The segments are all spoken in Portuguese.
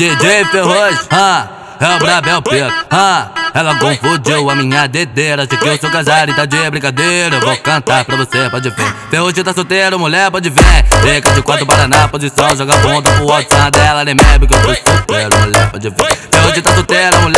DJ Ferroz, ah, é o Brabel Pica, ah, ela confundiu a minha dedeira. Acha que eu sou casado e tá de brincadeira. Eu vou cantar pra você, pode ver. Ferroz tá solteiro, mulher, pode ver. Fica de quatro para na posição, joga bunda pro WhatsApp dela, nem mebe que eu tô solteiro, mulher, pode ver. Ferroz tá solteiro, mulher.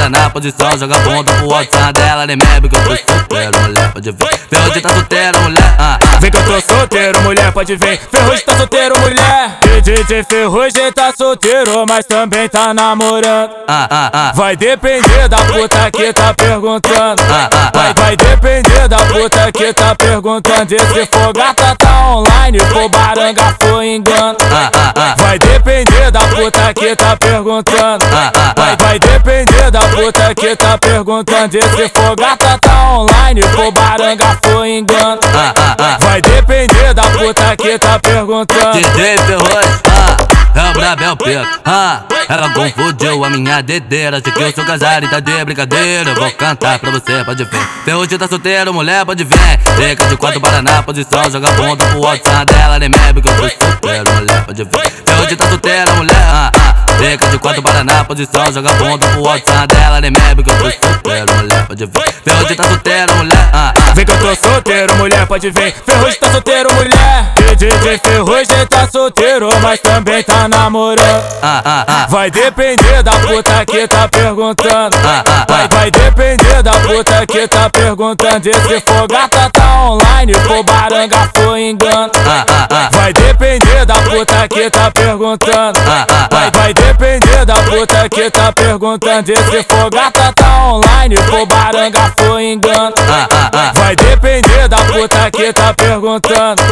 De para na posição, joga a bunda pro WhatsApp dela, nem mebe que eu tô solteiro, mulher, pode ver. Ferroz tá solteiro, mulher, ah, ah. Vem que eu tô solteiro, mulher, pode ver. Ferrugem tá solteiro, mulher. DJ Ferrugem tá solteiro, mas também tá namorando. Ah, ah, ah. Vai depender da puta que tá perguntando. Ah, ah, ah. Vai, vai depender da puta que tá perguntando. Esse fogata tá online, for baranga, foi engano. Ah, ah, ah. Vai depender da puta que tá perguntando. Ah, ah, ah. Vai, vai depender da puta que tá perguntando. Esse fogata tá online, for baranga, foi engano. Ah, ah, ah. Vai depender da puta que tá perguntando. DJ Ferroz, ah, é o Brabel Pica, ah, ela confundiu a minha dedeira. Acha que eu sou casado e tá de brincadeira. Eu vou cantar pra você, pode ver. Ferroz tá solteiro, mulher, pode ver. Fica de quatro para na posição, joga bunda pro WhatsApp dela, nem mebe que eu tô solteiro, mulher, pode ver. Ferroz tá Fica de quatro para na posição, joga bunda pro WhatsApp dela, nem mebe que eu tô solteiro, mulher, pode ver. Ferroz tá solteiro, mulher, ah, ah. Vem que eu tô solteiro, mulher, pode ver. Ferrugem tá solteiro, mulher. DJ Ferrugem tá solteiro, mas também tá namorando. Ah, ah, ah. Vai depender da puta que tá perguntando. Ah, ah, ah. Vai, vai depender da puta que tá perguntando. Esse fogata tá online, for baranga, foi engano. Ah, ah, ah. Vai depender da puta que tá perguntando. Ah, ah, ah. Puta que tá perguntando. Esse fogata tá online, for baranga, foi engano. Ah, ah, ah. Vai depender da puta que tá perguntando.